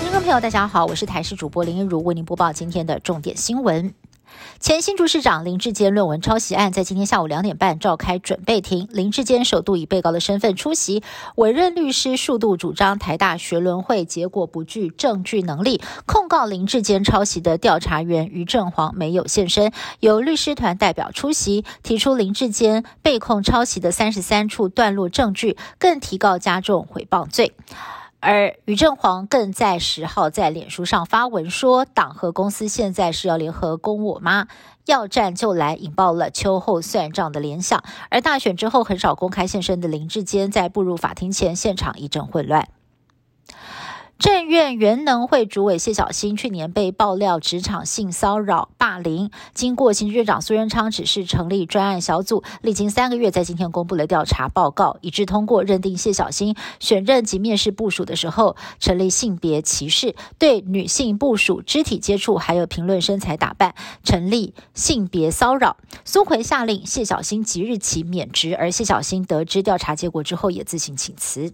听众朋友，大家好，我是台视主播林一如，为您播报今天的重点新闻。前新竹市长林志坚论文抄袭案在今天下午两点半召开准备庭，林志坚首度以被告的身份出席，委任律师数度主张台大学伦会结果不具证据能力，控告林志坚抄袭的调查员于正煌没有现身，由律师团代表出席，提出林志坚被控抄袭的三十三处段落证据，更提告加重诽谤罪。而于正煌更在十号在脸书上发文说，党和公司现在是要联合攻我妈，要战就来，引爆了秋后算账的联想。而大选之后很少公开现身的林志坚，在步入法庭前，现场一阵混乱。政院原能会主委谢小新去年被爆料职场性骚扰霸凌，经过行政院长苏贞昌指示成立专案小组，历经三个月，在今天公布了调查报告，一致通过认定谢小新选任及面试部署的时候成立性别歧视，对女性部署肢体接触还有评论身材打扮成立性别骚扰。苏奎下令谢小新即日起免职，而谢小新得知调查结果之后也自行请辞。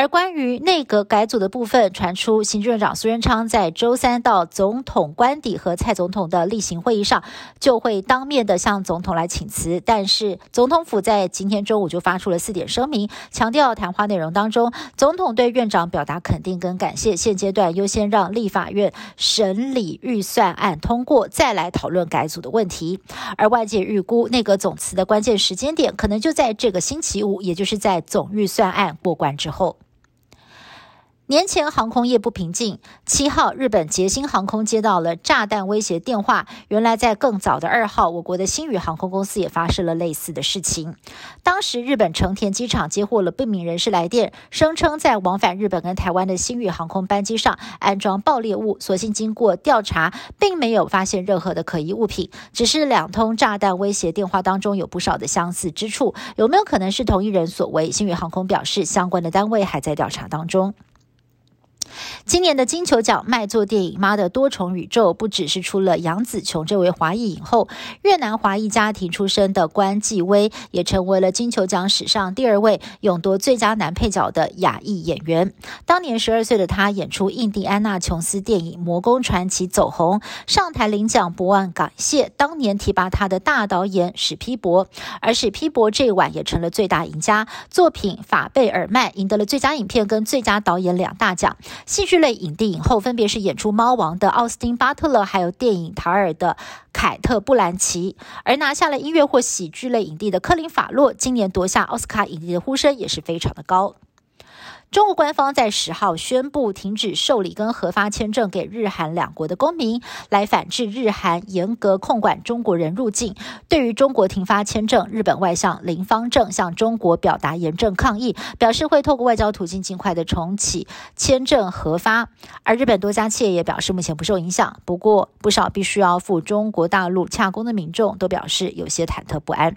而关于内阁改组的部分，传出行政长苏贞昌在周三到总统官邸和蔡总统的例行会议上，就会当面的向总统来请辞。但是总统府在今天中午就发出了四点声明，强调谈话内容当中，总统对院长表达肯定跟感谢，现阶段优先让立法院审理预算案通过，再来讨论改组的问题。而外界预估内阁总辞的关键时间点，可能就在这个星期五，也就是在总预算案过关之后。年前航空业不平静，七号日本捷星航空接到了炸弹威胁电话。原来在更早的二号，我国的新宇航空公司也发生了类似的事情。当时日本成田机场接获了不明人士来电，声称在往返日本跟台湾的新宇航空班机上安装爆裂物。所幸经过调查，并没有发现任何的可疑物品，只是两通炸弹威胁电话当中有不少的相似之处。有没有可能是同一人所为？新宇航空表示，相关的单位还在调查当中。今年的金球奖卖座电影《妈的多重宇宙》不只是出了杨紫琼这位华裔影后，越南华裔家庭出身的关继威也成为了金球奖史上第二位勇夺最佳男配角的亚裔演员。当年十二岁的他演出印第安纳琼斯电影《魔宫传奇》走红，上台领奖不忘感谢当年提拔他的大导演史皮博，而史皮博这一晚也成了最大赢家，作品《法贝尔曼》赢得了最佳影片跟最佳导演两大奖。戏剧类影帝影后分别是演出《猫王》的奥斯汀·巴特勒，还有电影《塔尔》的凯特·布兰奇。而拿下了音乐或喜剧类影帝的科林·法洛，今年夺下奥斯卡影帝的呼声也是非常的高。中国官方在十号宣布停止受理跟核发签证给日韩两国的公民，来反制日韩严格控管中国人入境。对于中国停发签证，日本外相林方正向中国表达严正抗议，表示会透过外交途径尽快的重启签证核发。而日本多家企业也表示目前不受影响，不过不少必须要赴中国大陆洽工的民众都表示有些忐忑不安。